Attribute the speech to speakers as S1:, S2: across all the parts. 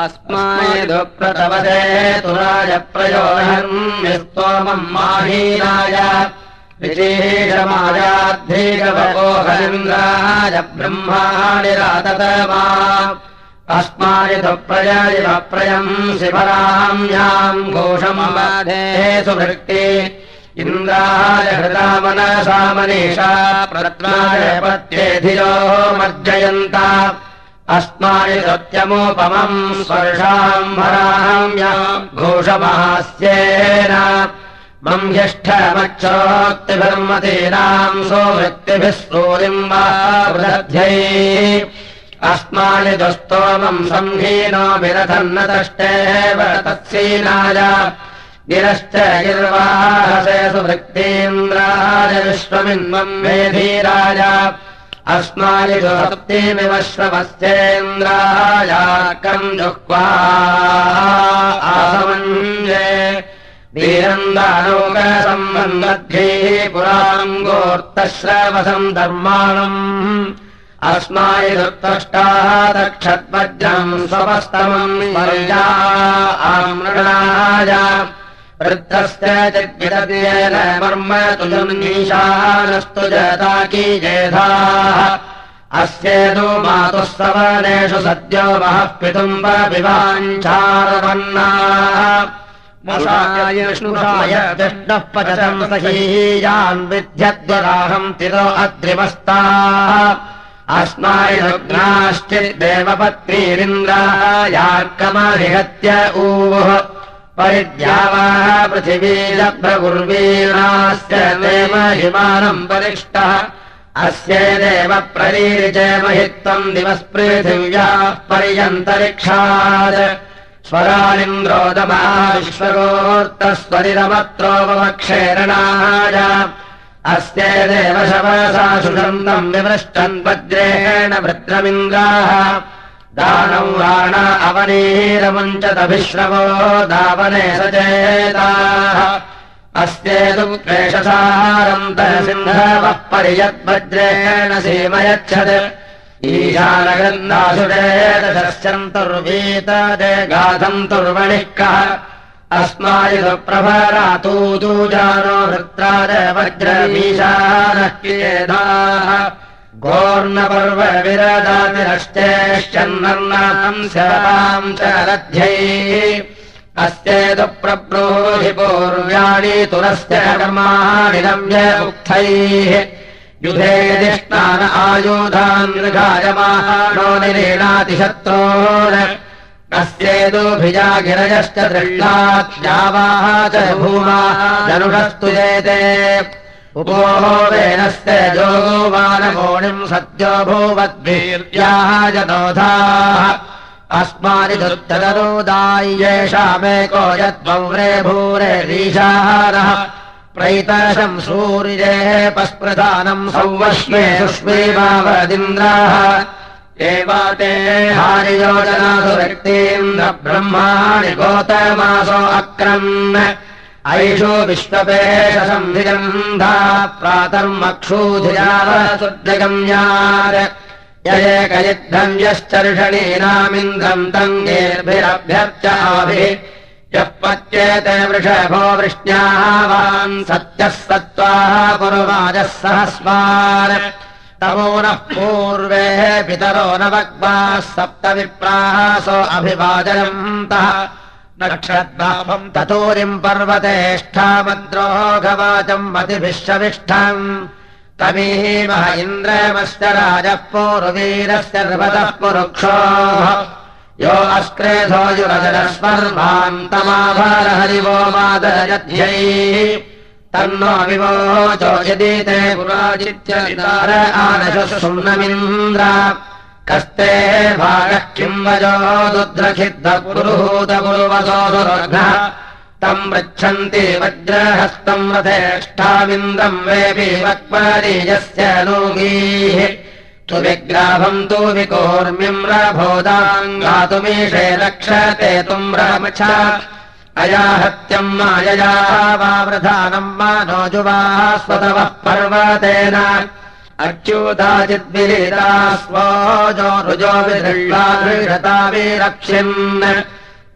S1: अस्मायदुप्रतवदे तुराजप्रयोहन्यस्तोमम् माहीनाय विशेषमायाद्धेगवोहलिन्द्राय ब्रह्माणि राततमा अस्मायदुप्रयप्रयम् शिवराम्याम् घोषमबाधे सुभृक्ति इन्द्राय हृदामनसा मनीषा प्रत्नाय पत्येधियो मर्जयन्ता अस्माय सत्यमोपमम् स्पर्शाम्भराम्या घोषमास्येन मम् ह्यष्ठमक्षोक्तिभिर्मतीनाम् सोवृत्तिभिः सूरिम् वा वृद्ध्यै। अस्माय दुस्तोमम् संहीनो विरथन्न तष्टेव तत्सीनाय। गिरश्च गिर्वाहसे सुभृक्तीन्द्राय विश्वमिन्वम् मेधीराय अस्माभिः सप्तिमिव श्रवस्येन्द्रायाकम् जुह्वा आसमञ्जे वीरन्दानौकसम्बन्धद्भिः पुराम् गोर्तश्रवसम् धर्माणम् अस्माभिरुत्तष्टादक्षद्वज्रम् स्वपस्तमम् पर्या आमृणाय वृद्धस्य चिद्विदतेन मर्म तुजन्मीशानस्तु जताकी जेधाः अस्येतु मातुः सवनेषु सद्यो महः पितुम्ब विष्णुः पचतम् सहीयान् विध्यद्वराहम् तिरो अद्रिवस्ताः। अस्माय रुग्नाश्चिद्देवपत्नीरिन्द्रायार्कमनिहत्य ऊः परिद्यावाः पृथिवीलभ्रगुर्वीणास्य देव हिमानम् परिष्टः। अस्य देव प्ररीरिचयमहित्वम् दिवःपृथिव्याः पर्यन्तरिक्षात्। स्वरालिन्द्रोदमा विश्वगोर्तस्वरिरमत्रोपमक्षेरणाय अस्य देव शवसा सुगन्धम् विमृष्टन् वज्रेण वृत्रमिन्द्राः दानौ राण अवनीरमुञ्चदभिश्रवो दावने सचेताः अस्येतु क्लेशसारन्तः सिन्धवः पर्यद्वज्रेण सीमयच्छत्। ईशानगन्धासुरेदशस्यन्तुर्वीतदे गाधन्तुर्वणिः कः। अस्मायुप्रभरातू दूजानो वृत्राद वज्रमीशानः क्रियेधाः घोर्णपर्व विरदातिरश्चेश्चन्नर्णाम् शराम् च रथ्यैः अस्येतु प्रब्रूहि पूर्व्याणि तुरस्य कर्माणि रम्य उक्थैः। युधे यदिष्णान आयुधान् गायमानो निरीणातिशत्रोन् अस्येतोभिजा गिरजश्च दृष्टात्यावाः च भूमाः धनुषस्तु जेते उपोवेनस्य जोगोवानमोणिम् सद्यो भूवद्भिर्याः जनोधाः अस्मानि दुर्तदरोदाय्येषामेको यद्वव्रे भूरे रीशाहारः प्रैतशम् सूर्येः पस्प्रधानम् सौवश्वे सुष्मेवावदिन्द्राः। एवाते हारियोजनासु व्यक्तीन्द्र ब्रह्माणि गोतमासो अक्रन् ऐषो विश्वपेशसंधिगन्धा प्रातर्मक्षूधियावसुद्धिगम्यार ययेकयुद्धम् यश्चर्षणीनामिन्द्रम् तङ्गेर्भिरभ्यर्चाभिः। यः पच्येते वृषभो वृष्ण्यावान् सत्यः सत्त्वाः पुरुवाजः सहस्वान्। तमो नः पूर्वे पितरो न वग्वाः सप्त विप्रासो अभिवादयन्तः नक्षद्भावम् ततोरिम् पर्वतेष्ठामद्रोघवाचम् मतिभिश्चविष्ठम् तमीमः इन्द्रमस्य राजः पूर्वीरस्य नृपतः पुरुक्षोः। यो अस्क्रेधोयुरजरस्पर्वान्तमाभारहरिवो मादयध्यैः तन्नो विवोचो यदि ते पुराजित्यदार आनशः सुम्नमिन्द्र कस्ते भागः किम् वजो सुरघ्नः तम् पृच्छन्ति वज्रहस्तम् रथेष्ठामिन्द्रम् वेपि वक्परीयस्य नूगीः तु विग्राभम् तु विकोर्म्यम् रभोदाङ्गातुमीषे रक्षते तुम्रमछ अयाहत्यम् मायया वा वृधानम् मा नो जुवाः स्वतवः पर्वतेन अच्युताचिद्विता स्वोजो रुजो विरक्षन्।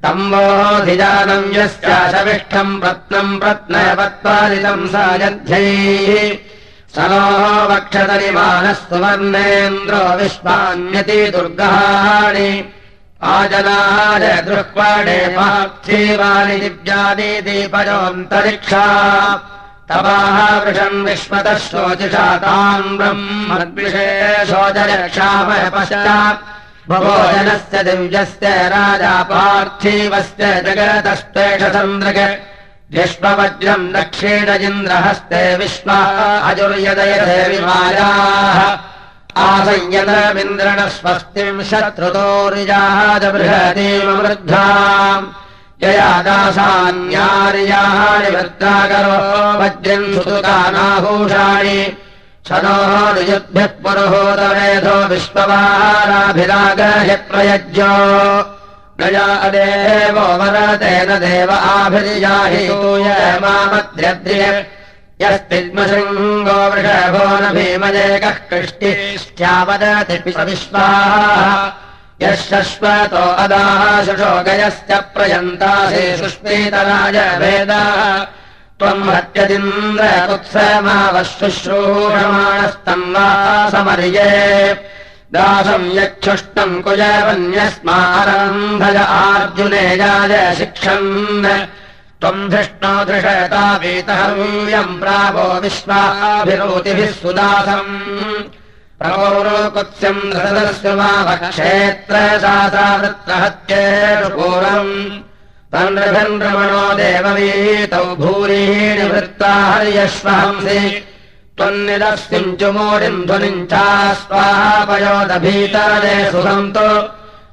S1: तम्बोऽधिजानम् यस्य शविष्ठम् प्रत्नम् प्रत्नयवत्पादितम् सायध्यैः स नो वक्षतरिमानः सुवर्णेन्द्रो विश्वान्यति दुर्गाणि आजनाय दृह्वाणे पार्थीवानि दिव्यानि दीपयोऽन्तरिक्षा तवाः वृषन् विश्वतः शोचिषा ताम् ब्रह्मद्विषेशोचरक्षामय पश्चात् भोजनस्य दिव्यस्य राजा पार्थिवस्य जगतस्तेष सन्द्रग विश्ववज्रम् दक्षिण इन्द्रहस्ते विश्वा अजुर्यदयते विमायाः आसंयतमिन्द्रण स्वस्तिम् शत्रुतोरिजाजबृहतीव वृद्धा दासान्यार्याणि वृद्धाकरो वज्रम् सुतुकानाभूषाणि शनोः नियुद्भ्यः पुरुहोदवेधो विश्ववाराभिरागहि प्रयज्यो। नया देवो वरतेन देव आभिर्याहि यूय मामद्र्यद्रिय यस्तिग्मशृङ्गो वृषभो न भीमजेकः कृष्टिश्चावदति विश्वाः यः शश्वतो अदाः शुशोगयश्च प्रयन्तासि सुष्मीतराज भेदाः त्वम् हत्यदिन्द्रपुत्समावशुश्रूषमाणस्तम् वा समर्ये। दासम् यच्छुष्टम् कुजवन्यस्मारम्भज आर्जुने जाय शिक्षन्। त्वम् धृष्णो धृषता वीतहव्यम् प्रावो विश्वाभिरोतिभिः सुदासम् वावक्षेत्र सा वृत्तहत्येषपूर्वम् तन्नृभन्भ्रमणो देववीतौ भूरीणि वृत्ता हर्यश्वहंसि। चुमोरिम् ध्वनिम् चास्वापयोदभीतरे सुहन्तु।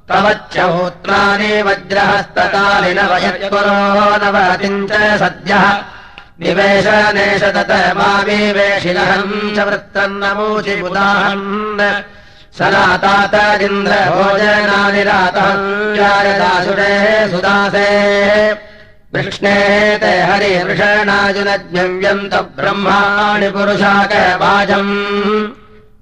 S1: तवच्चहोत्राणि वज्रहस्तकालिन वयत्पुरो नवतिम् च सद्यः निवेशनेश तत मा विवेशिनहम् च वृत्तम् नमूचि बुदाहन् सनातातरिन्द्र भोजनानि रातहम् जायदासुरे सुदासे। कृष्णे ते हरिवृषणाजुनज्ञव्यन्त ब्रह्माणि पुरुषाकवाजम्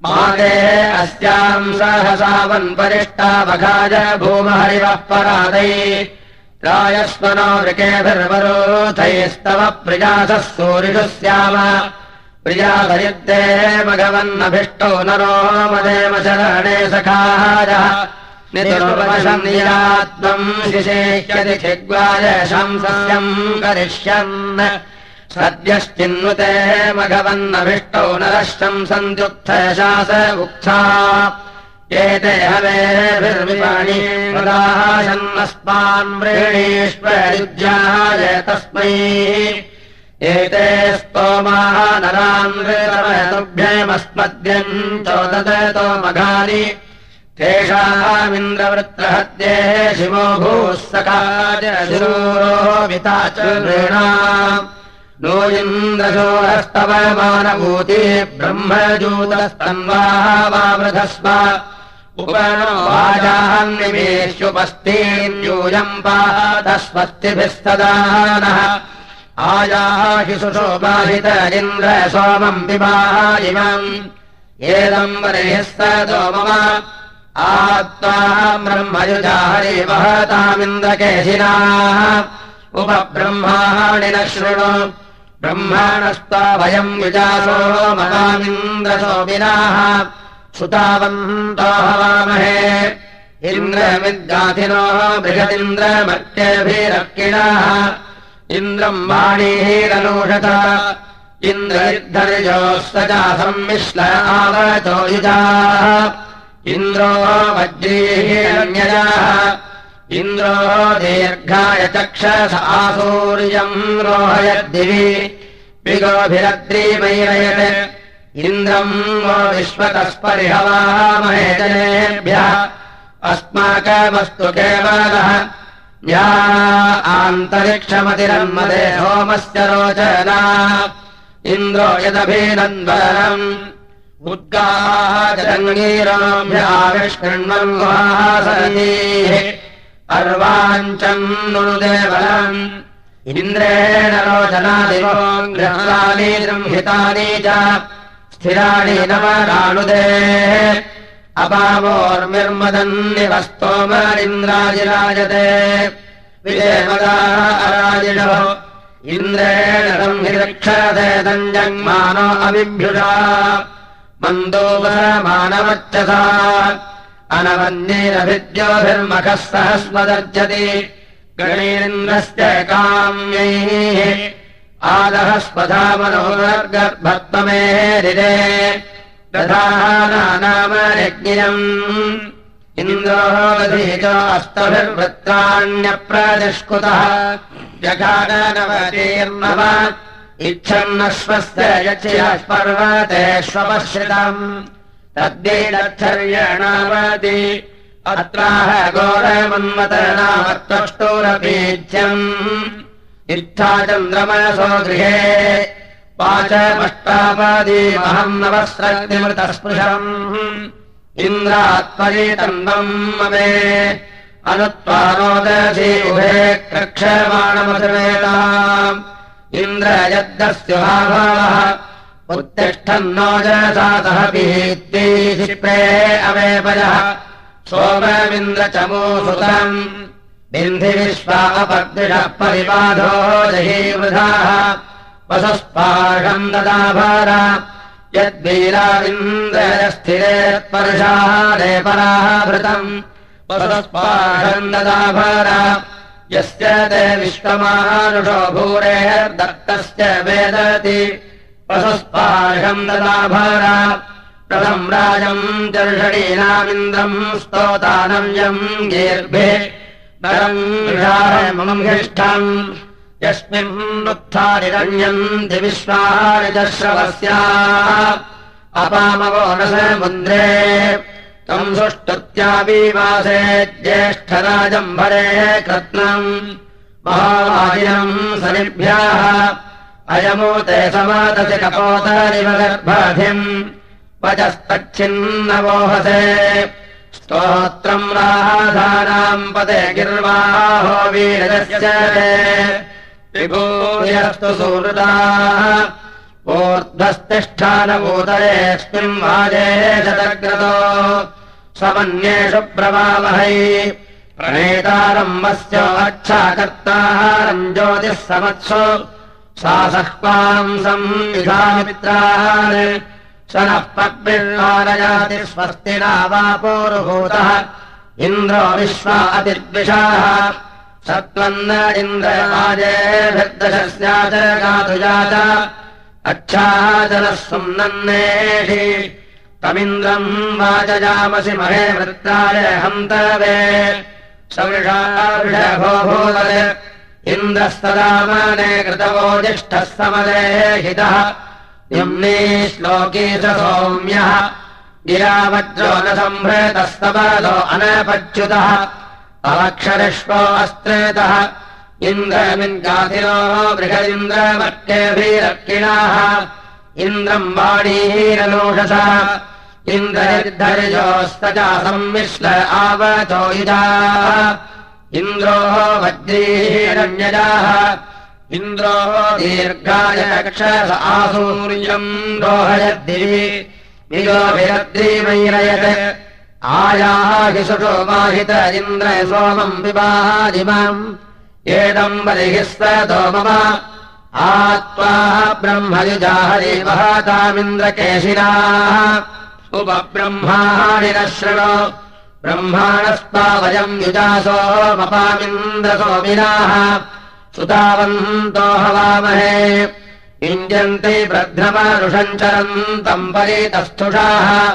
S1: मागे अस्याम् सहसावन्परिष्टावघाज भूमहरिवः परादै रायस्वनो वृकेभिर्वरोथैस्तव प्रियासः नरो मदेव शरणे सखाजः निरुपशन्यात्मम् शिशेष्यति चिग्वाय शंसस्यम् करिष्यन्। सद्यश्चिन्नुते मघवन्नभिष्टो नरः शंसन्त्युत्थ शास उक्था एते प्रदाशन्नस्मान् व्रीणीष्वयुज्याय तस्मै एते स्तोमाः नरान्वितुभ्यमस्मद्यम् चोदतो मघानि तेषामिन्द्रवृत्रहत्ये शिवो भूः सकाजूरोविता च नृणा। नो इन्द्रशोरस्तव मानभूति ब्रह्मजूतस्तन्वाः वावृधस्व इन्द्र सोमम् पिबाह इमम् एदम् वरेः स मम आत्मा ब्रह्मयुजा हरि वहतामिन्द्रकेशिनाः उपब्रह्माणि न शृणु। ब्रह्माणस्त्वा वयम् युजासो ममामिन्द्रसोमिनाः सुतावन्तो हवामहे इन्द्रमिद्गाथिनो बृहदिन्द्रमर्त्यभिरक्षिणाः इन्द्रम् आवचो युजाः। इन्द्रो वज्रीरण्यजाः इन्द्रो दीर्घाय चक्षस आसूर्यम् रोहयद्दिवि। विगोभिरद्रीमैरयत् इन्द्रम् वो विश्वतस्परिहवामहे जनेभ्यः अस्माकमस्तु केवलः या आन्तरिक्षमतिरन्मदे होमस्य रोचना। इन्द्रो यदभिनन्दनम्। उद्गाः जङ्गीराम्याविष्कृण्वम् गुहासनीः। अर्वाञ्चम् नुदेवलम् इन्द्रेण दृंहितानि च स्थिराणि नवराणुदे अपावोर्मिर्मदन्निवस्तोमरिन्द्राजिराजते विजयमदाराजिणो इन्द्रेण संहिरक्षते दञ्जङ्मानो अविभ्युषा मन्दोपरमानवच्चसा अनवन्यैरभिद्योभिर्मखः सहस्मदर्जति गणेन्द्रस्य काम्यैः आदः स्वधामनोर्गर्भत्वमेरिरे दधानाम यज्ञम् इन्द्रोऽस्तभिर्वृत्राण्यप्रतिष्कुतः जघानवतीर्णव इच्छन्नश्वस्य यच्छपर्वतेष्वपश्रितम् तद्वीडच्छर्यणावति अत्राह घोरमन्मतनामत्वष्टोरबीज्यम् इत्था चन्द्रमसो गृहे। वाचमष्टापादीमहम् नवस्रग्निमृतस्पृशम्। इन्द्रात्मरीतन्वम् ममे। अनुत्वानोदशी उभे क्रक्षमाणमसमेताम् इन्द्र यद्दस्युहाभावः उत्तिष्ठन्नो जसातः पीत्तीप्रे अवेपयः सोममिन्द्रचमोसुतम् बिन्धि विश्वापद्विषः परिबाधो जहीवृधाः। वसुस्पाषम् ददाभार। यद्वीराविन्द्रयस्थिरेत्पर्षारे पराः भृतम्। वसुस्पाषम् ददाभार। यस्य ते विश्वमानुषो भूरेर्दत्तस्य वेदति। वसुस्पाषम् ददाभार। प्रथम् राजम् चर्षणीनामिन्द्रम् स्तोतानव्यम् गीर्भे नरम् हिष्ठम् यस्मिन्नुत्थानिरण्यन्ति विश्वारिदश्रवस्या अपामवो न समुद्रे तम् सुष्टुत्याविवासे ज्येष्ठराजम्भरे कृत्नम्। महावाजिनम् सनिभ्याः। अयमूते समातसि कपोतरिव गर्भाधिम् वचस्तच्छिन्नवोहसे स्तोत्रम् राधानाम् पदे गिर्वाहो वीरस्य विभूयस्तु सुहृदाः ऊर्ध्वस्तिष्ठानभूतरेऽस्मिन् वाजे शतग्रतो। स्वमन्येषु प्रवावहै प्रणेतारम्भस्य अच्छाकर्तारम् ज्योतिः समत्सु। सा सह्वाम् संविधामित्रान् स नः पग्निर्वारयाति स्वस्ति नावापोरुभूतः इन्द्रो विश्वा अतिर्विषाः सत्त्वन्न इन्द्रराजेभिर्दशस्याच गातुजा च अच्छादनः सुम्नन्नेषि तमिन्द्रम् वाचयामसि महे वृत्ताय हन्तवे सवृषाभो भूवत् इन्द्रस्तदामने कृतवो ज्येष्ठः समदे यम्ने श्लोके च सौम्यः। गिरावज्रो न सम्भृतस्तवदो अनपच्युतः। अवक्षरिष्वो अस्त्रेतः। इन्द्रमिन्गातिरो बृहदिन्द्रमर्केऽभिरक्षिणाः इन्द्रम् वाणीरलोषसा इन्द्रनिर्धरिजोस्त च संमिश्र आवचो युजा इन्द्रो वज्रीरण्यजाः इन्द्रो दीर्घाय रक्षस आसूर्यम् रोहयद्दिवि नियोभिरद्रीमैरयत् आयाः हि सुषो माहित इन्द्र सोमम् विवाहादिमाम्। एदम् स मम। आत्वा ब्रह्मयुजा हरिवहातामिन्द्रकेशिनाः उपब्रह्माणि न शृणो ब्रह्माणस्त्वा वयम् युजासो मपामिन्द्रसोमिनाः सुतावन्तो हवामहे। युञ्जन्ति ब्रध्नमरुषम् चरन्तम् परितस्थुषाः।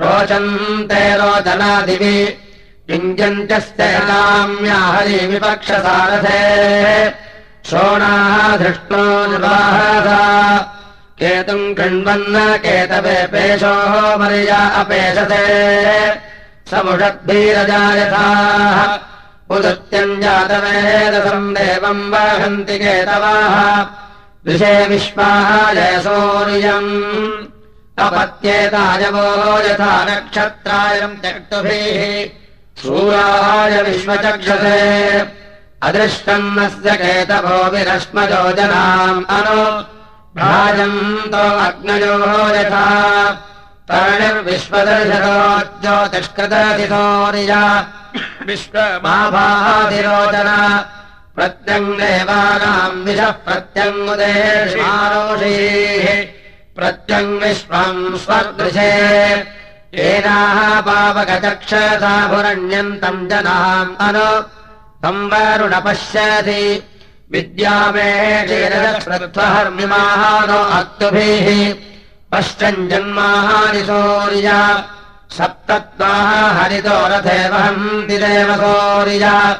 S1: रोचन्ते रोचनादिवि। युञ्जन्त्यस्य नाम्या हरिविपक्षसारथे शोणाः धृष्णो निर्वाहसा केतुम् कृण्वन्न केतवे पेशोः मर्या अपेशसे समुषद्भिरजायथाः उदत्यम् जातवेदसम् देवम् वहन्ति केतवाः। विषे विश्वाय सौर्यम् अपत्येतायवो यथा नक्षत्रायम् त्यक्तुभिः। शूराय विश्वचक्षसे। अदृष्टन्नस्य केतभो विरश्मजो जनाम् अनु। भाजन्तो अग्नयो यथा तरणिर्विश्वदर्शनो ज्योतिष्कृतधिसौर्य विश्वमाभाधिरोचन प्रत्यङ्गेवानाम् विषः प्रत्यङ्गुदेशमारोषीः प्रत्यङ् विश्वम् स्वदृशे। येनाः पावकचक्षसाभुरण्यन्तम् जनाम् अनु। संवरुणपश्यति विद्यामेषेरस्वहर्मिमाहानो अक्तुभिः पश्चम् जन्माहानि सौर्य। सप्तत्वाः हरितो रथे वहन्ति देव सौर्य।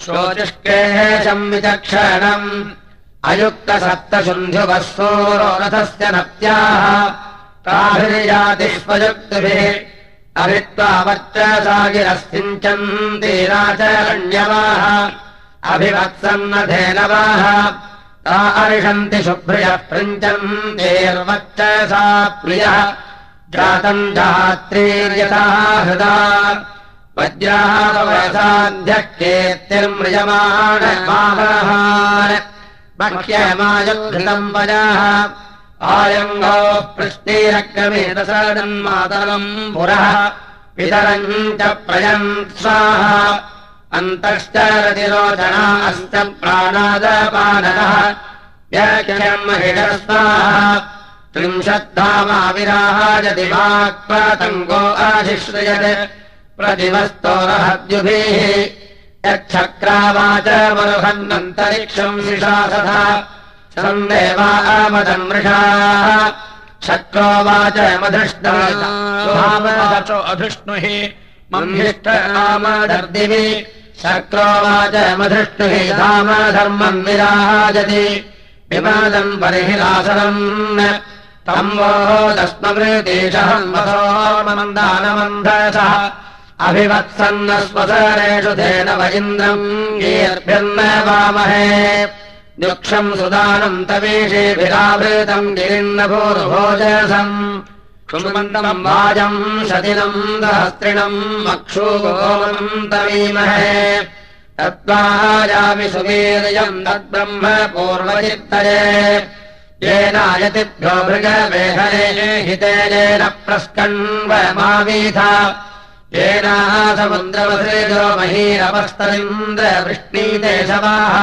S1: शोचिष्केशम् विचक्षणम् अयुक्तसप्तशुन्ध्युवः सोरो रथस्य नत्याः। ताभिर्यातिष्वयुक्तिभिः अभित्वावर्चसागिरस्सिञ्चन्ति राचरण्यवाः अभिवत्सन्नधेनवाः ता अर्षन्ति शुभ्रियः पृञ्चन्तेर्वच्चसा प्रियः। जातम् जात्रीर्यथा हृदा। वज्रावसाध्यः केत्तिर्म्रियमाण बह्यमायुद्धृतम् वजाः। आयङ्गोः पृष्टेरक्रमेदसन्मातरम् पुरः। पितरम् च प्रयन् स्वाहा अन्तश्च रतिरोचना अश्च प्राणादपानः महिषस्वाहा। त्रिंशद्धामाविराजति वाक्पतङ्गो आशिश्रयत् प्रतिवस्तोरहद्युभिः। यच्छक्रावाच मरुहन्नन्तरिक्षम् निशासथा सन्देवा आमदम् मृषाः। शक्रोवाच मधृष्टो अधृष्णुहि मह्यष्ट आमदर्दिवि शक्रोवाच मधृष्णुहि धामधर्मम् विराजति। विवादम् परिहिलासनम् तम् वो दस्मवृदेशहम् वसो मन्दानमन्धसः अभिवत्सन्न स्वसरेषु धेन वैन्द्रम् येर्भिर्न वामहे। दुक्षम् सुदानम् तवेशेभिरावृतम् गिरिन्नभूर्भोजसम् क्षुमन्तम् वाजम् शतिनम् मक्षुगोमम् तवीमहे तत्त्वायामि सुवीर्यम् तद्ब्रह्म पूर्वचित्तये। येनायतिभ्यो भृगवेहरे हितेन प्रस्कण्वमावीथा येनाः समुद्रवसृजो महीरवस्तरिन्द्रवृष्णीते शवाः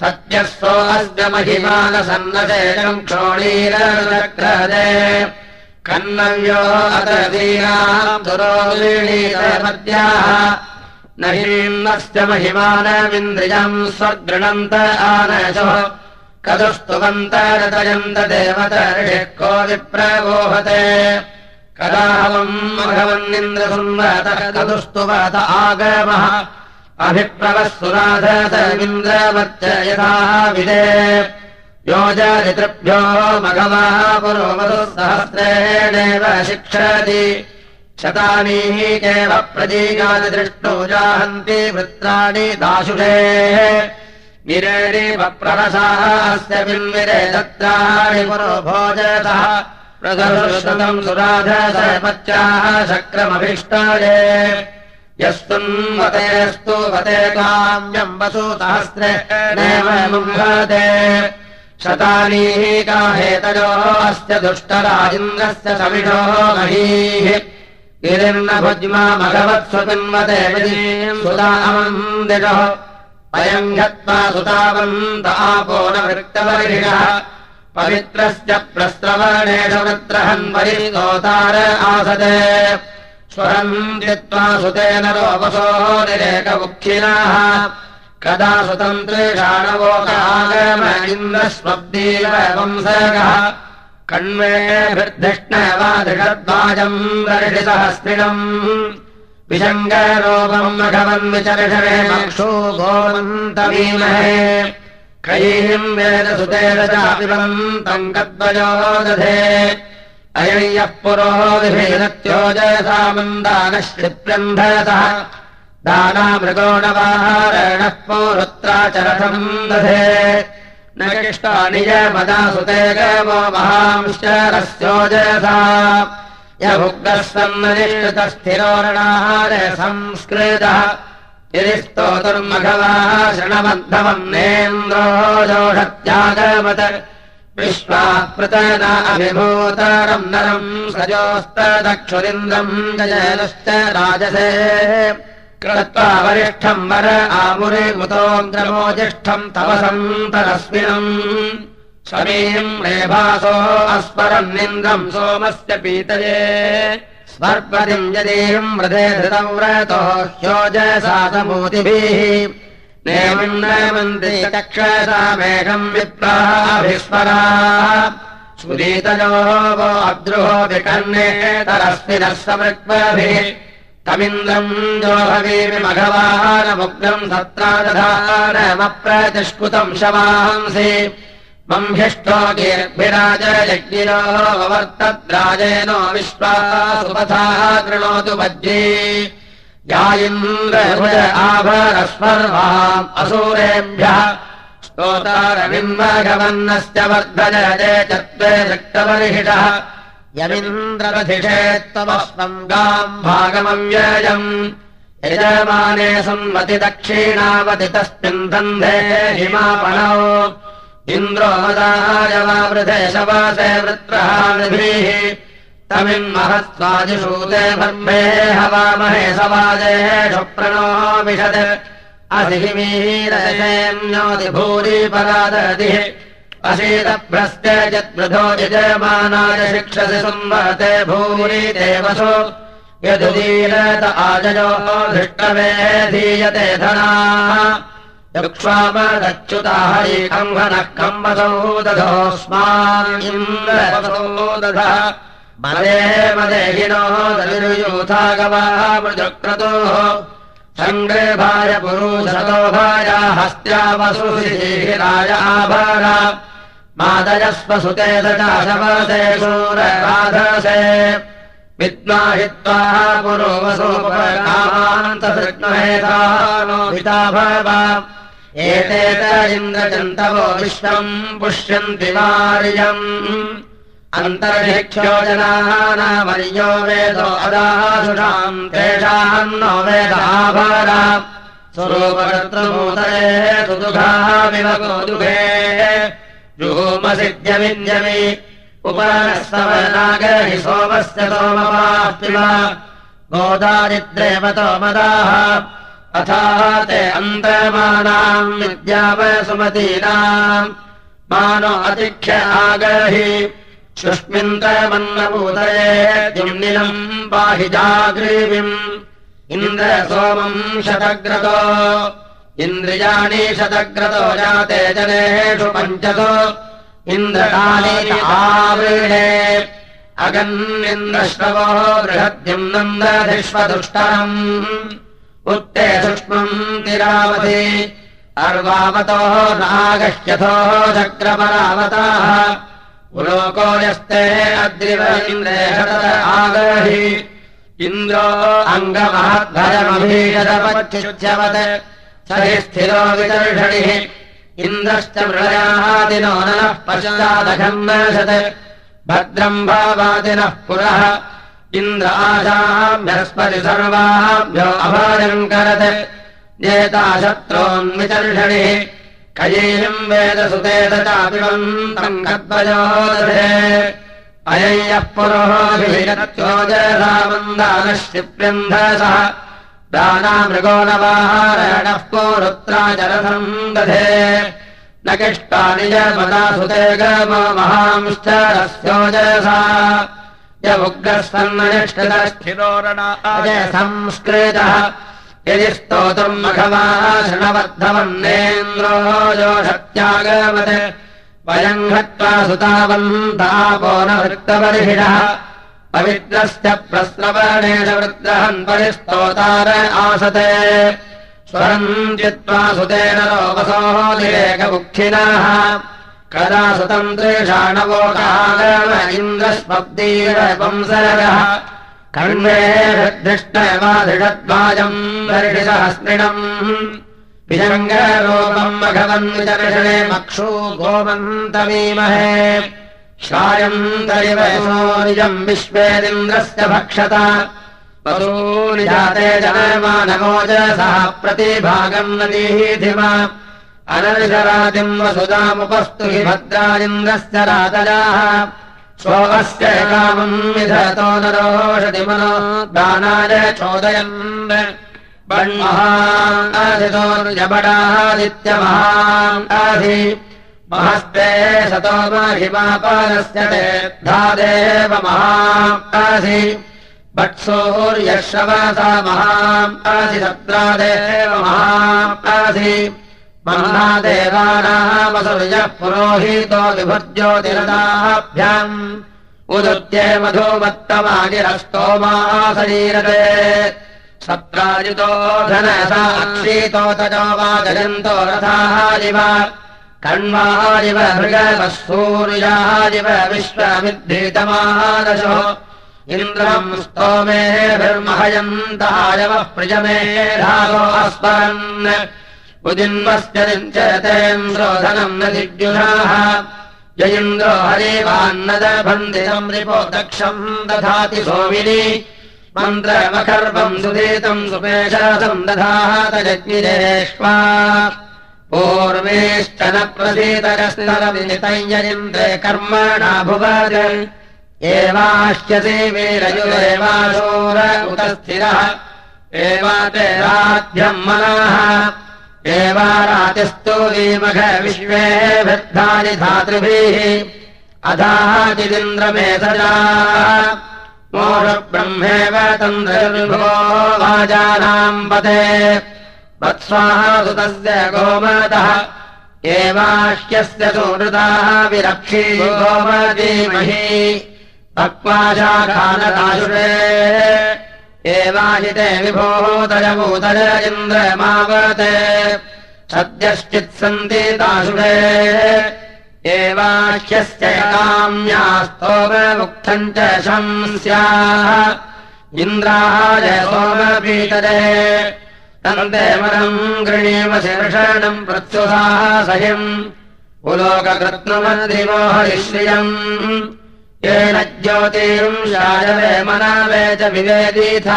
S1: सत्यः सोऽस्य महिमानसन्नशेषम् क्षोणीरक्रदे कन्नव्यो दुरोलीणीतमद्याः न हीन्नस्य महिमानमिन्द्रियम् स्वगृणन्त आनशो। कदुस्तुवन्तरतयन्त देवतर्षिः को विप्रबोहते कदाहवम् भगवन्निन्द्रसंवतः कदुस्तुवत आगमः। अभिप्रवः सुराधतमिन्द्रवच्च यथा विदे योजरितृभ्यो मघवः पुरोवतुः सहस्रेणेव शिक्षति। शतानीः एव प्रतीकादिदृष्टो जाहन्ति वृत्राणि अस्य बिन्विरे दत्तानि पुरो भोजतः। प्रदर्शतम् सुराधसपत्याः शक्रमभीष्टाये। यस्तुन्वतेस्तु वते काम्यम् वसु सहस्रेणेव मुह्यते शतानीः काहेतयोः अस्य दुष्टराजिन्द्रस्य गिरिर्नभुज्मा भगवत्स्वपिन्वते सुतामम् दिशः अयम् आपो न वृत्तवर्षिणः पवित्रस्य प्रस्रवणेषु वृत्रहन्वरि गोतार आसदे। स्वरम् जित्वा सुतेन रोपसो निरेकमुखिनाः कदा सुतन्त्रेषाणवोकागम इन्द्रस्वब्दीव वंसगः कण्वेभिर्धिष्णवादिषद्वाजम् दर्शिसहस्रिणम् विशङ्गरोपम् मघवन्विचर्षणे मक्षो गोमन्तमीमहे। कैम् वेदसुतेन चापिबन्तम् कद्वयो दधे। अयम् यः पुरोधिभेदत्योजसामन्दानः श्रिप्यन्धयतः पौरुत्राचरथम् दधे। न किष्टानि यमदासुते गमो महांश्चरस्योजसा। यभुग्रः सन्ननिष्कृतस्थिरोरणाहार संस्कृतः। यदि स्तोतुर्मघवाः शृणबद्धवम् नेन्द्रो जोषत्यागमत विश्वापृतनाभिभूतारम् नरम् सजोस्तदक्षुरिन्द्रम् जयनुश्च राजसे कृत्वा वरिष्ठम् वर आमुरे मुतोऽग्रमोजिष्ठम् तपसन्तरस्मिनम् समीम् रेभासो अस्मरन्निन्द्रम् सोमस्य पीतये। स्वर्पतिम् यदीम् व्रते धृतव्रतो ह्योजसातमूतिभिः नेमम् नमन्ति चक्षसामेषम् विप्राभिस्मरा सुरीतयो वो अद्रुहो विकर्णेतरस्मिनः समृग्भिः भवीमघवानमुग्नम् सत्रादधानमप्रतिष्कृतम् शवांसि। मह्यष्टो गेर्भिराजयज्ञिनो वर्तद्राजेनो विश्वासुपथा कृणोतु वज्री यायिन्द्रभुज आभरस्पर्वाम् असूरेभ्यः स्तोतारविन्मघवन्नस्य वर्धजये चत्वे रक्तवर्षिषः यमिन्द्ररधिषेत्तमस्मम् गाम् भागमव्ययम् यजमाने संवति दक्षिणावति तस्मिन् दन्धे हिमापणौ इन्द्रो मदाय वा वृधे शवासे वृत्रहानिभिः तमिन्महत्स्वादिषूते ब्रह्मे हवामहे सवादेषु प्रणो विशत्। अधिमीरसेन्योति भूरि परादधिः अशीतभ्रस्य यद्वृधो यजमानाय शिक्षसि संवहते भूरि देवसु। यदुदीरत आजयो धृष्टवे धीयते धना। यक्ष्वामदच्युता हरिकम्भनः कम्बसौ दधोऽस्मान् इन्द्रवसौ दधः मदे मदेहिनो दलिरुयूथागवाः मृजक्रतोः सङ्ग्रेभाय पुरुषतोभाय हस्त्यावसुराय आभार मादयस्वसुते दशाशवसे शूरराधसे विद्वाहित्वा पिता भव। एते त इन्द्रजन्तवो विश्वम् पुष्यन्ति वार्यम्। अन्तर्हिक्षो जनानामर्यो वेदो अदाशुषाम् तेषाम् नो वेदाभार स्वरूपकर्तृभूतये सुदुघामिव गोदुघे उपनस्तवनागहि सोमस्य सोमपास्तिव गोदारिद्रेव तोमदाः अथा ते अन्तमानाम् विद्यावसुमतीनाम् मानो अतिख्य आगहि शुष्मिन्द्रमन्नभूतये द्युम्निलम् पाहि जाग्रीविम्। इन्द्र सोमम् शतग्रतो इन्द्रियाणि शतग्रतो जाते जनेषु पञ्चसु। इन्द्रकाली आवृणे अगन्निन्द्रश्रवो बृहद्युम् नन्दधिष्वदुष्टरम्। उत्ते सूक्ष्मम् तिरावति अर्वावतो नागह्यथो चक्रपरावताः। पुलोको यस्ते अद्रिव आगहि इन्द्रो अङ्गमहद्भयमभीषदपच्युच्यवत् हि स्थिरो विदर्षणिः इन्द्रश्च मृळयादिनो नः पश्चादघन्नशत् भद्रम् भावादिनः पुरः। इन्द्र आशाभ्यस्पति सर्वाभ्यो अभाजम् करत् नेता शत्रोन्वितर्षणिः। कयेयम् वेदसुते चापिबन्तम् गद्वयोदधे अय्यः पुरोहोभिरत्योजरामन्दानः क्षिप्यन्धसः दानामृगो नवाहारणः पोरुत्राचरथम् दधे। न किष्टानि जमदासुते गमो महांश्च रस्योजसा य उग्रस्सन्ननिष्ठितस्थिरोरणाय संस्कृतः यदि स्तोत्रम् मघवा शृणवर्धवन्नेन्द्रो यो वयम् हत्वा सुतावन्तापो न वृत्तपरिषिणः पवित्रस्य प्रस्रवणेन वृद्रहन् परिस्तोतार आसते। स्वरम् चित्वा सुतेन लोकसोः निरेकमुखिनः कदा सुतम् त्रिषाणवोकागम इन्द्रस्मब्दीर वंसरः कर्णे दृष्टवादृढद्वाजम् दर्शिसहस्रिणम् विजङ्गरोपम् मघवन्विदर्शने मक्षू गोमन्तमीमहे निजम् विश्वेदिन्द्रस्य भक्षत। वसूनि जाते जनमानमोजसः प्रतिभागम् नदीधिम अनर्षरातिम् वसुदामुपस्तु हि भद्राजिन्द्रस्य रातजाः। सोऽस्य कामम् विधतो नरोषति मनो दानाय चोदयन् बण्महादितोर्जबडादित्यमहाधि महस्ते सतो महिमापालस्य ते धादेव महासि वत्सोर्यश्रवसा महाम् असि सत्रादेव महासि महादेवानामसुर्यः पुरोहितो विभुर्ज्योतिरदाभ्याम् उदुत्ये मधुमत्तमागिरस्तोमासरीरते सत्राजितो धनसाक्षीतो तजो वाजयन्तो रथाजिव कण्वाजिव मृगवः सूर्याजिव विश्वमिद्धीतमादशो इन्द्रम् स्तोमेभिर्महयन्तायवः प्रियमे रागो अस्मरन् उदिन्वस्य निञ्चतेन्द्रोधनम् न दिग्युषाः य इन्द्रो हरिवान्नदभन्दितम् रिपो दक्षम् दधाति सोमिनि मन्त्रमखर्वम् सुधीतम् सुपेशासम् दधात जज्ञिरेष्वा पूर्वेश्चन प्रसीतरस्तरविनितय्यरिन्द्रे कर्मणा भुवज एवाश्यसे वीरयुरेवाशोर उत स्थिरः एवाते राध्यम् मनाः एवारातिस्तूलीमघ विश्वे वृद्धानि धातृभिः। अधाचिदिन्द्रमेधजा मोषब्रह्मेव तन्द्रभो वाजानाम् पते वत्स्वाहा गोमतः। एवाह्यस्य सुहृदाः विरक्षी गोमतीमहि पक्वाशाखानदाशुरे एवाहिते विभोतरभूतर इन्द्रमावते। सद्यश्चित्सन्ति दाशुरे एवाह्यस्य काम्यास्तोमुक्थम् च शंस्याः। इन्द्राय सोमपीतरे तन्देवनम् गृणीम शीर्षणम् प्रत्युसाः सहिम्। पुलोककृत्नुमधिमोहरिश्रियम् येन ज्योतिम् शायवे मनावे च विवेदीथ।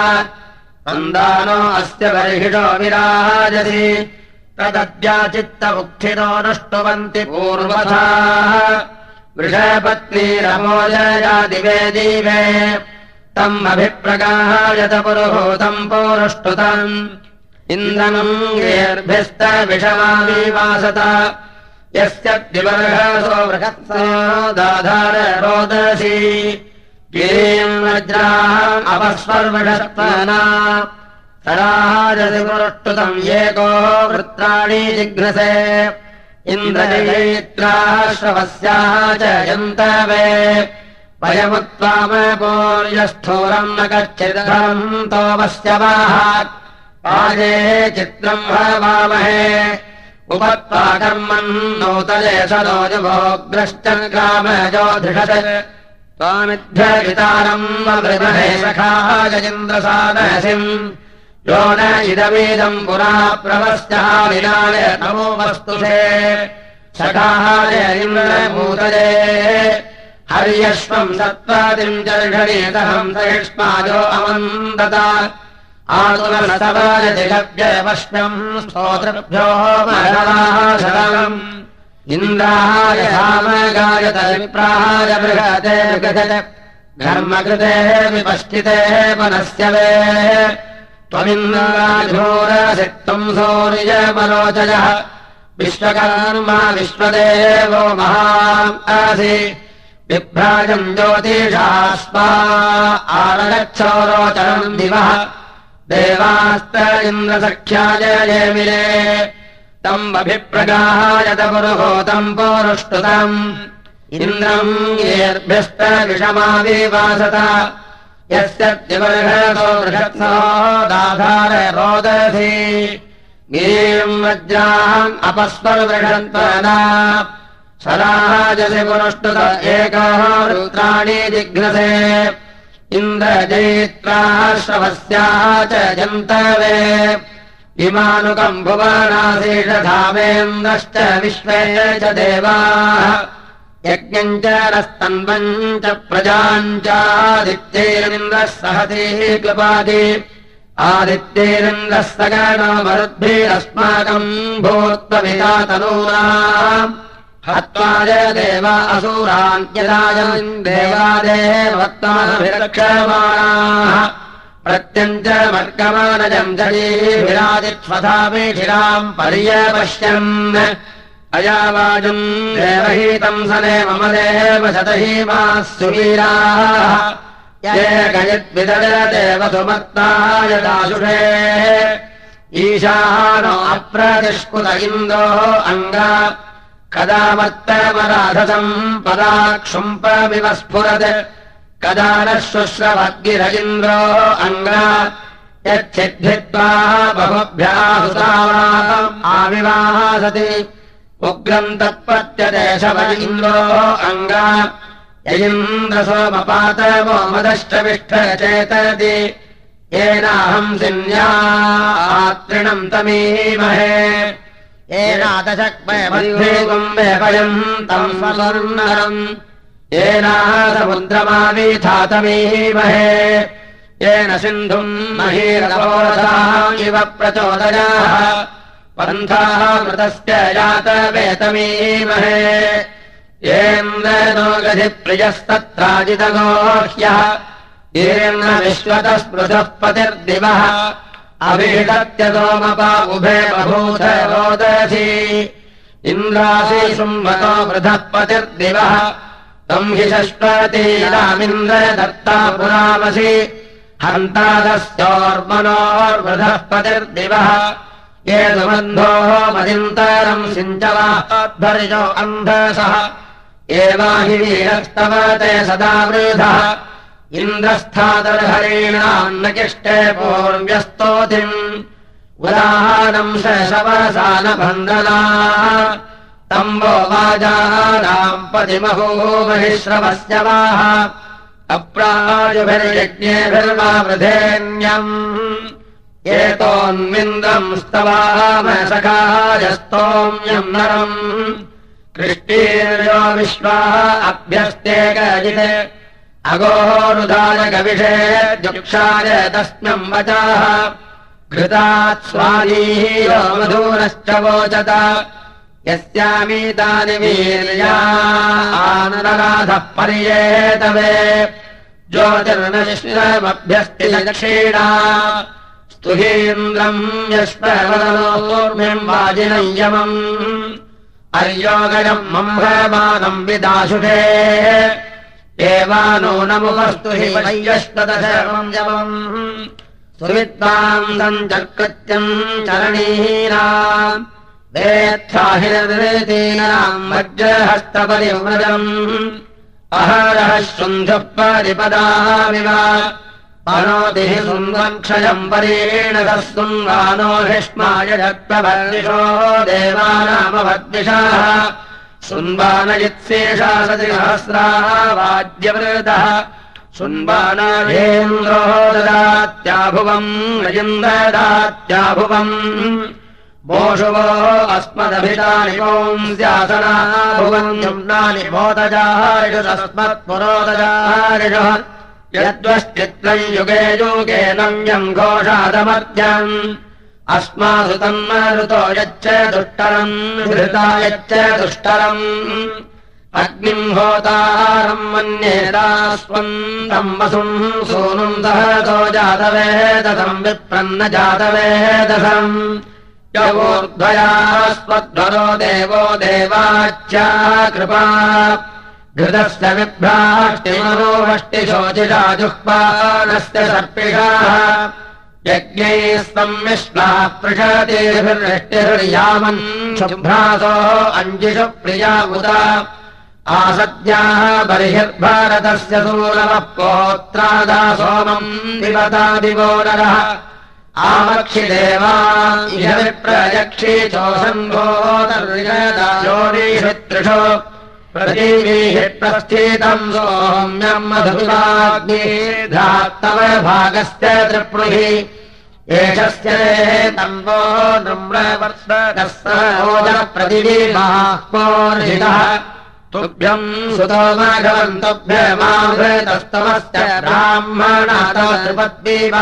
S1: मन्दानो अस्य बर्हिषो विराजसि। तदद्याचित्तमुक्थिनो नष्टुवन्ति पूर्वथाः। वृषपत्नीरमोजयादिवे दीवे तम् अभिप्रगाहायत पुरुहूतम् पौरुष्टुतम् इन्द्रनम् गेर्भिस्तविषमाविवासत यस्य द्विवर्षसो बृहत्सो दाधार रोदसी। अपस्वर्वषत्वना सराजसि पुरुष्टुतम् एको वृत्राणि जिघ्नसे। इन्द्रजयित्राश्रवस्याः च यन्तवे। वयमुत्त्वामपूर्यस्थूरम् न कच्चिदन्तोमस्य वाः पाजे चित्रम् भवामहे उपत्वा कर्मम् नूतले सदोजुभोग्रश्च ग्रामजोधिषत् त्वामिध्यवितारम् वृमहे सखाः यो न इदमेदम् पुरा प्रवश्चः विनाय नमो वस्तुषे। सखाय इन्द्रभूतले हर्यश्वम् सत्त्वादिम् चर्षणेतहम् सहिष्माजो अमन्दत स्तोत्रभ्यो महलाशरम् इन्द्राय रामगायत विप्राय बृहते घर्मकृते विपश्चिते वनस्य वे। त्वमिन्द्राघोरसिक्तम् सौर्यमरोचयः विश्वकर्मा विश्वदेवो महाम् असि बिभ्राजम् ज्योतिषा स्वा आरगच्छोरोचरम् दिवः देवास्त इन्द्रसख्याय जयमिले तम् अभिप्रगाहायत पुरुहूतम् पौरुष्टुतम् इन्द्रम् येर्भ्यस्त विषमाविवासत यस्य दाधार रोदसी। गिरीम् वज्राम् अपस्वर्वृषन्त्वना सदाजसि पुरुष्टुत एकः रुद्राणि जिघ्नसे इन्द्रजयित्राश्रवस्याः च जन्तवे। इमानुकम् भुवनाशेषधामेन्द्रश्च विश्वे च देवाः। यज्ञम् च नस्तन्वम् च प्रजाम् चादित्यैरिन्द्रः सहतीः कृपाति आदित्येरिन्द्रस्तगणो मरुद्भिरस्माकम् भूत्वविता तनूना हत्वाय देव असूरान्यदायम् देवादेवत्तमभिरक्षमाणाः प्रत्यञ्च वर्गमानजम् पर्यपश्यन् अयावाजम् देवहीतम् सने मम देव शतहीमाः सुवीराः। ये गयद्विदयदेव सुमत्ताय दाशुषे ईशानो अप्रतिष्कुत इन्दोः अङ्गा कदा वर्तमराधसम् पदाक्षुम्पमिव स्फुरत् कदा न शुश्रवद्गिर इन्द्रो अङ्गा यच्छिद्धित्वा बहुभ्याहुता आविवासति उग्रम् तत्पत्यदेशव इन्द्रो अङ्गा। यजिन्द्रसोमपातवो मदष्टविष्टचेतति येनाहम् सिन्या आत्रिणम् तमीमहे येनादशक्मयम् तम् स्वर्णरम् येनाः सिन्धुम् इव प्रचोदयाः। पन्थाः मृतस्य जातवेतमीमहे येन्द्रो गधिप्रियस्तत्राजितगोह्यः येन विश्वतः स्पृशः पतिर्दिवः अभिषत्यतोमपा उभे बभूथ रोदसी। इन्द्रासि वृधः पतिर्दिवः तम् हि षष्पतीरामिन्द्र दत्ता पुरामसि। हन्तादस्योर्मनोर्वृधः पतिर्दिवः। ये सुबन्धोः मदिन्तरम् सिञ्चवाध्वर्यो अन्धसः। एवाहि वीरस्तव ते सदा वृधः इन्द्रस्थादर्हरीणान्नकिष्टे पूर्व्यस्तोतिम् उदाहरणम् शशवसानभन्दना तम्बो वाजानाम् पतिमहो महिश्रवस्य वाः अप्रायुभिर्यज्ञेभिर्वा वृधेन्यम् एतोन्विन्द्रम् स्तवामसखायस्तोम्यम् नरम्। कृष्टीर्यो विश्वाः अभ्यस्ते गजिते गविषे जुक्षाय तस्म्यम् वचाः। घृतात् स्वादीः मधूरश्च वोचत। यस्यामीतानि वीर्यानराधः पर्येतवे ज्योतिर्नश्रमभ्यस्ति दक्षिणा स्तुहीन्द्रम् यष्पवदनोर्म्यम् वाजिनयमम् अर्योगजम् मम्भमानम् विदाशुषे नमुपस्तु हि वैयष्टदशमम् जपम् सुविद्वाम् सञ्चकृत्यम् चरणीनाम् वेत्थाहिरतीनाम् वज्रहस्तपरिव्रजम् अहरः शुन्धः परिपदामिव पनोति हि सुन्दक्षयम् परेणः सुन्वानो हिष्माय जत्प्रभर्दिशो देवानामभद्विषाः सुन्बानयित्सेषा सतिसहस्राः वाद्यवृतः सुन्बानेन्द्रो ददात्याभुवम् रजिन्ददात्याभुवम् मोषुवो अस्मदभितानि पुंस्यासनाभुवम् युम्नानि मोदजाहारिषुरस्मत्पुरोदजाहारिषः यद्वश्चित्रम् युगे युगे नव्यम् घोषादमर्त्यम् अस्मासु तन्मरुतो यच्च दुष्टरम् धृता यच्च दुष्टरम्। अग्निम् होतारम् मन्येदास्वन्दम् वसुम् सूनुम् दहतो जातवेदसम् विप्रन्न जातवेदसम्। योर्ध्वयास्वध्वरो देवो देवाच्या कृपा। घृतस्य विभ्राष्टिमनोवष्टिशोचिषा जुह्वानस्य सर्पिषाः यज्ञैः सम्मिश्लाः पृषतेभिर्वृष्टिर्यामन् शुभ्रासो अञ्जिषु प्रिया उदा। आसद्याः बर्हिर्भारतस्य सूरवः पोत्रादा सोमम् दिवतादिवो नरः। आमक्षिदेवा इह विप्रयक्षि चोसम्भोदर्यदायोनिषु प्रतीवीः प्रस्थितम् सोम्यम् मधुराग्निधात्तव भागस्य त्रिप्रुहि। एषस्य तम्बो नम्रवर्षदस्रोदप्रतिवीमाह्मोर्जितः तुभ्यम् सुतोमघवम् तुभ्यमाभृतस्तमस्य ब्राह्मणातव त्रिपद्वीव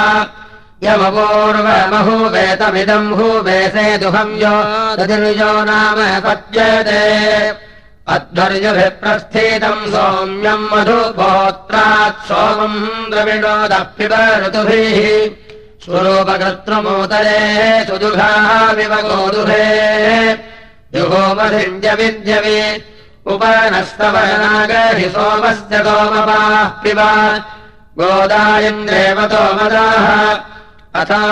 S1: यमपूर्वमहूवेतमिदम् हूवेसे दुहम् यो दतिर्यो नाम पच्यते। अध्वर्यभिप्रस्थितम् सौम्यम् मधुपोत्रात् सोमम् द्रविणोदप्युप ऋतुभिः स्वरूपकर्तृमोदरे सुदुघाविव गोदुभे। जुहोमधिञ्जविद्यवि उपनस्तवनागहि सोमस्य सोमपाः पिब गोदायन्द्रेवतो मदाः अथा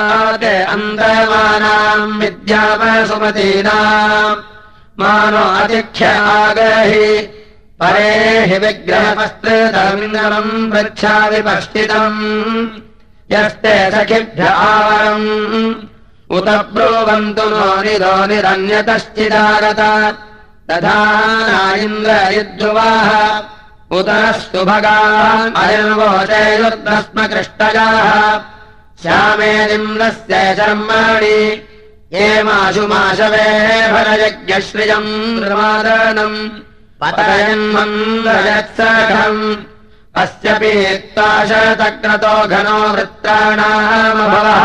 S1: ते अन्तमानाम् विद्यापसुमतीनाम् आगहि परे हि विग्रहपस्त्रितमिन्द्रमम् वृक्षाविपष्टितम् यस्ते सखिभ्य आवरम्। उत ब्रुवन्तु नो निरो निरन्यतश्चिदारत। तथा इन्द्र युद्ध्रुवाः उतरस्तु भगाः अयर्वोचयुर्दस्म कृष्टजाः श्यामेलिम्लस्य शर्माणि ये माशुमाशवे भरयज्ञश्रियम् निर्मादनम् पतयन्मन्द्रयत्सखम् अस्य पीत्ताशतक्रतो घनो वृत्राणामभवः।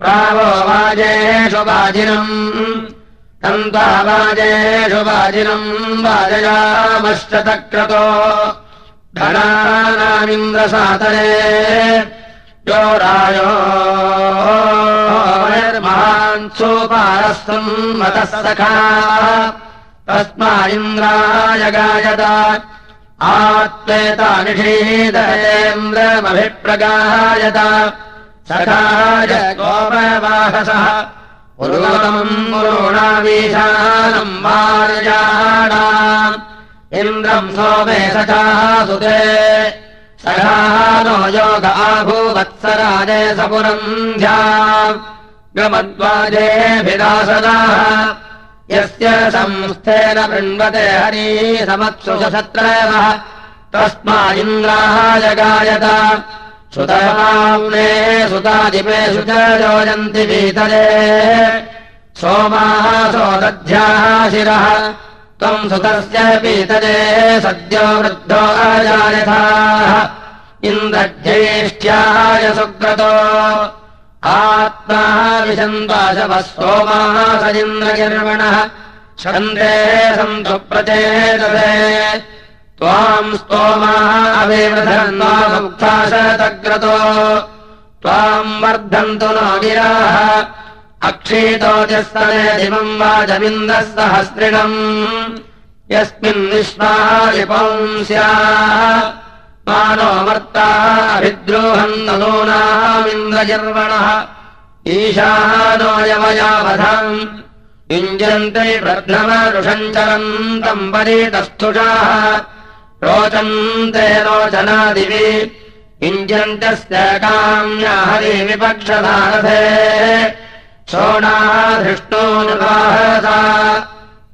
S1: प्रावो वाजेषु वाजिनम् तन्त्वावाजेषु वाजिनम् वाजयामश्चतक्रतो। धनानामिन्द्रसातरे। यो रायो महान् सोपारस्तम् मतः सखा। तस्मा इन्द्राय गायत। आत्मेतानिषीदयेन्द्रमभिप्रगायत सखाय गोपवाहसः। पुरुतमम् पुरोणावीशानम् वारजाणाम् इन्द्रम् सोमे सखाः सुते। सखाः नो योग आभूवत्सराजे सपुरन्ध्या गमद्वाजेभिदासदाः। यस्य संस्थेन बृण्वते हरी समत्सुषत्रयः तस्मा इन्द्राय गायत। सुतमाम्ने सुतादिपेषु च योजन्ति भीतरे सोमाः सोदध्याः शिरः। त्वम् सुतस्य पीतरे सद्यो वृद्धो अजायथाः इन्द्रज्येष्ठ्याय सुक्रतो आत्मा विशन्ताशवः सोमाः स इन्द्रगिर्वणः छन्दे सन्तु प्रचेतसे। त्वाम् स्तोमाः अभिवृधन्वामुक्ताशतग्रतो त्वाम् वर्धन्तु नो गिराः अक्षीतोजस्तने दिवम् वाजमिन्दः सहस्रिणम् यस्मिन् विश्वालिपंस्याः मानो मर्ताः अभिद्रोहम् नूनामिन्द्रजर्वणः ईशानो यवयावधाम् युञ्जन्ते प्रध्नमरुषञ्चरन्तम् परितस्थुषाः रोचन्ते रोचनादिवि। युञ्जन्तस्य काम्या हरि विपक्षदारथे शोणाः धृष्टोऽनुवाहसा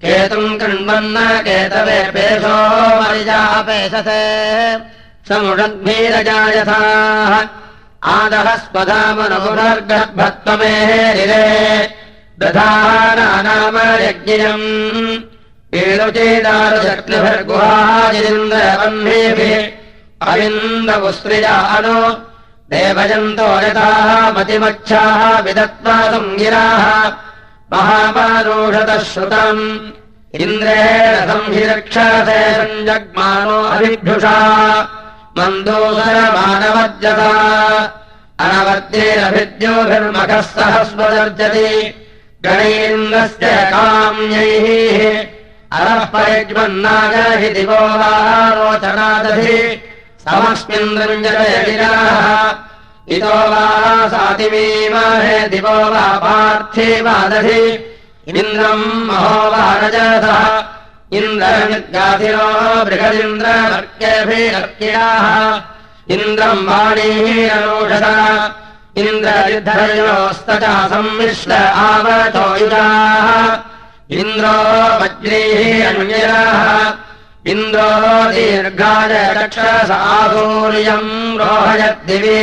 S1: केतुम् कृण्वन्न केतवे पेशो मरिजापेशसे समुषद्भीरजायथाः। आदः स्वधामनुपुनर्गर्भत्वमेरिरे दधानानामयज्ञम् ेलुचेदारुशक्तिभिर्गुहाजिन्द्रवह्निभिः अविन्दपुस्त्रिजानो देवजन्तो यथाः मतिमच्छाः विदत्त्वा सङ्गिराः महापारोषतः श्रुतम् इन्द्रेण संहिरक्षसे सञ्जग्मानो अभिभ्युषा मन्दोदरमानवर्जता। अनवर्त्येरभिद्योभिर्मखः सह स्वदर्जति गणेन्द्रस्य काम्यैः। अरः परिज्वन्नागहि दिवो वा रोचनादधि समस्मिन्द्रञ्जयगिराः इतो वा सातिमीमाहे दिवो वा पार्थिवादधि इन्द्रम् महो वा रजसः इन्द्रनिर्गाधिरो बृहदिन्द्रवर्गेभिरर्किणाः इन्द्रम् वाणीररोषदा इन्द्रयुद्धयोस्तचा सम्मिश्र आवतो युजाः। इन्द्रो वज्रीः अन्यराः इन्द्रो दीर्घाय रक्षसाधूर्यम् रोहयद्दिवि।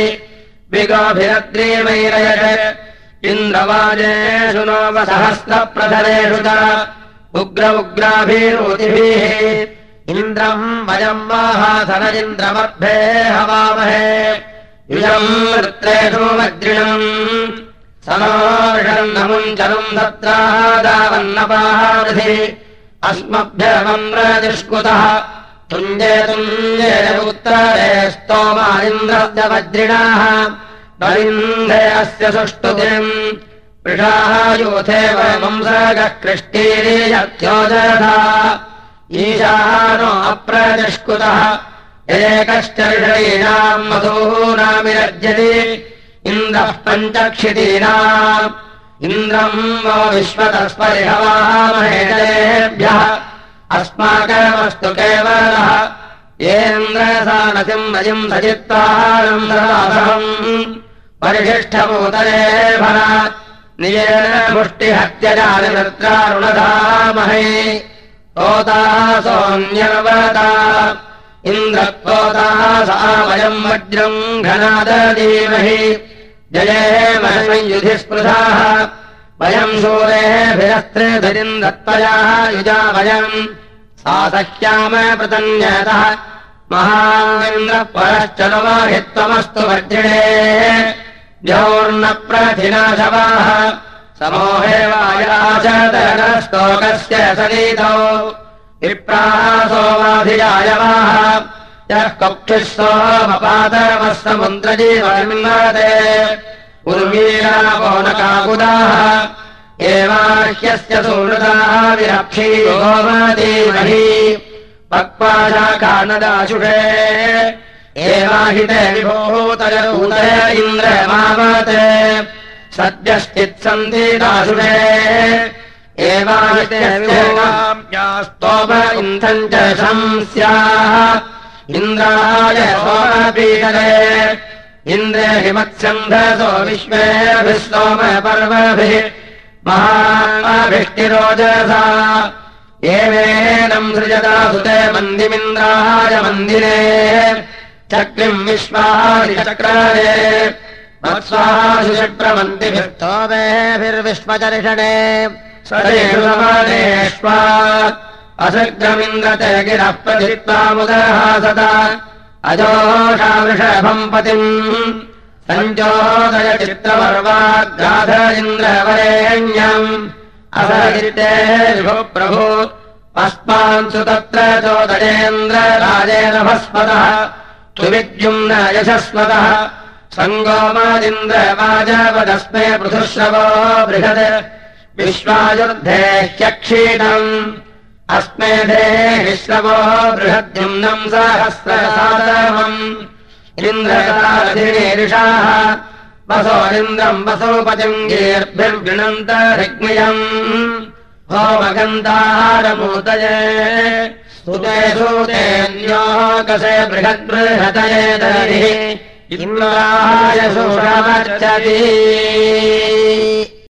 S1: विगोभिरद्रीमैरयत् इन्द्रवाजेषु नोपसहस्रप्रधरेषु च उग्र उग्राभिरोतिभिः इन्द्रम् वयम् वाहासर इन्द्रमर्भे हवामहे। युजम् वृत्रेषु वज्रिणम् समाषन्नमुञ्चलम् दत्रादावन्नपाहृधि अस्मभ्यमम् प्रतिष्कुतः। तुञ्जे तुञ्जे उत्तरे स्तोमालिन्द्रस्य वज्रिणाः। बलिन्धे अस्य सुष्टुतिम् वृषाः यूथे कृष्टीरीयत्योजधा ईशानो अप्रतिष्कुतः एकश्च ऋषीणाम् मधूनामिरज्यति इन्द्रः पञ्चक्षितीनाम्। इन्द्रम् वो विश्वतस्परिहवामहेभ्यः अस्माकमस्तु केवलः। येन्द्रसानसिम् रजिम् सजित्वारम् परिशिष्ठभूतले भरा निजेन मुष्टिहत्यजानिवृत्रारुणधामहे तोताः सोऽन्यवता इन्द्रत्वोताः सा वयम् वज्रम् घनादीमहि जये स्पृधाः वयम् शूरेभिरस्त्रेधरिम् दत्तयाः युजा वयम् सा सह्याम प्रतन्यतः। महान्द्रः परश्च नुवाहित्वमस्तु वज्रिणे द्यौर्नप्रथिनाशवाः समोहे वायाचतरस्तोकस्य सनीतौ। विप्रासोमाधिजायवाः यः कक्षिः सोमपातरमः समुद्रजीवन्मते उर्वीरापो न काकुदाः एवाह्यस्य सुहृदाः विरक्षी गोमतीमहि पक्वाशाकानदाशुषे एवाहिते विभूतयूतय इन्द्रमावत् सद्यश्चित्सन्ति दाशुषे एवाहिते स्तोम इन्धम् च शंस्याः। इन्द्राय सोमपीतरे। इन्द्रे हिमत्सन्धसो विश्वेभिः सोमपर्वभिः महाभिष्टिरोजसा। एवेनम् सृजता सुते मन्दिमिन्द्राय मन्दिरे चक्रिम् विश्वादिचक्रारे वत्स्वाशुचक्रमन्दिभिस्तोमेभिर्विश्वचर्षणे सदेष्वा असग्रमिन्द्रते गिरः प्रथित्वामुदहासता अजोषावृषभम् पतिम्। सञ्चोदय चित्रपर्वाग्राध इन्द्रवरेण्यम् असगिरिते विभो प्रभु। अस्मान्सु तत्र चोदयेन्द्रराजेन भस्मतः सुविद्युम्न यशस्वतः। सङ्गोमादिन्द्रवाजपदस्मे पृथुश्रवो बृहत्। विश्वायुर्धे ह्यक्षीणम्। अस्मे देश्रवो बृहद्युम्नम् सहस्रसादमम् इन्द्रकाधिनीरिषाः वसोरिन्द्रम् वसोपतिङ्गीर्भिर्गृणन्तरिग्मयम् होमगन्तारमूतये स्तुते सूतेऽन्योकसे बृहद्बृहतये दरिः इन्द्राय सुषमर्चति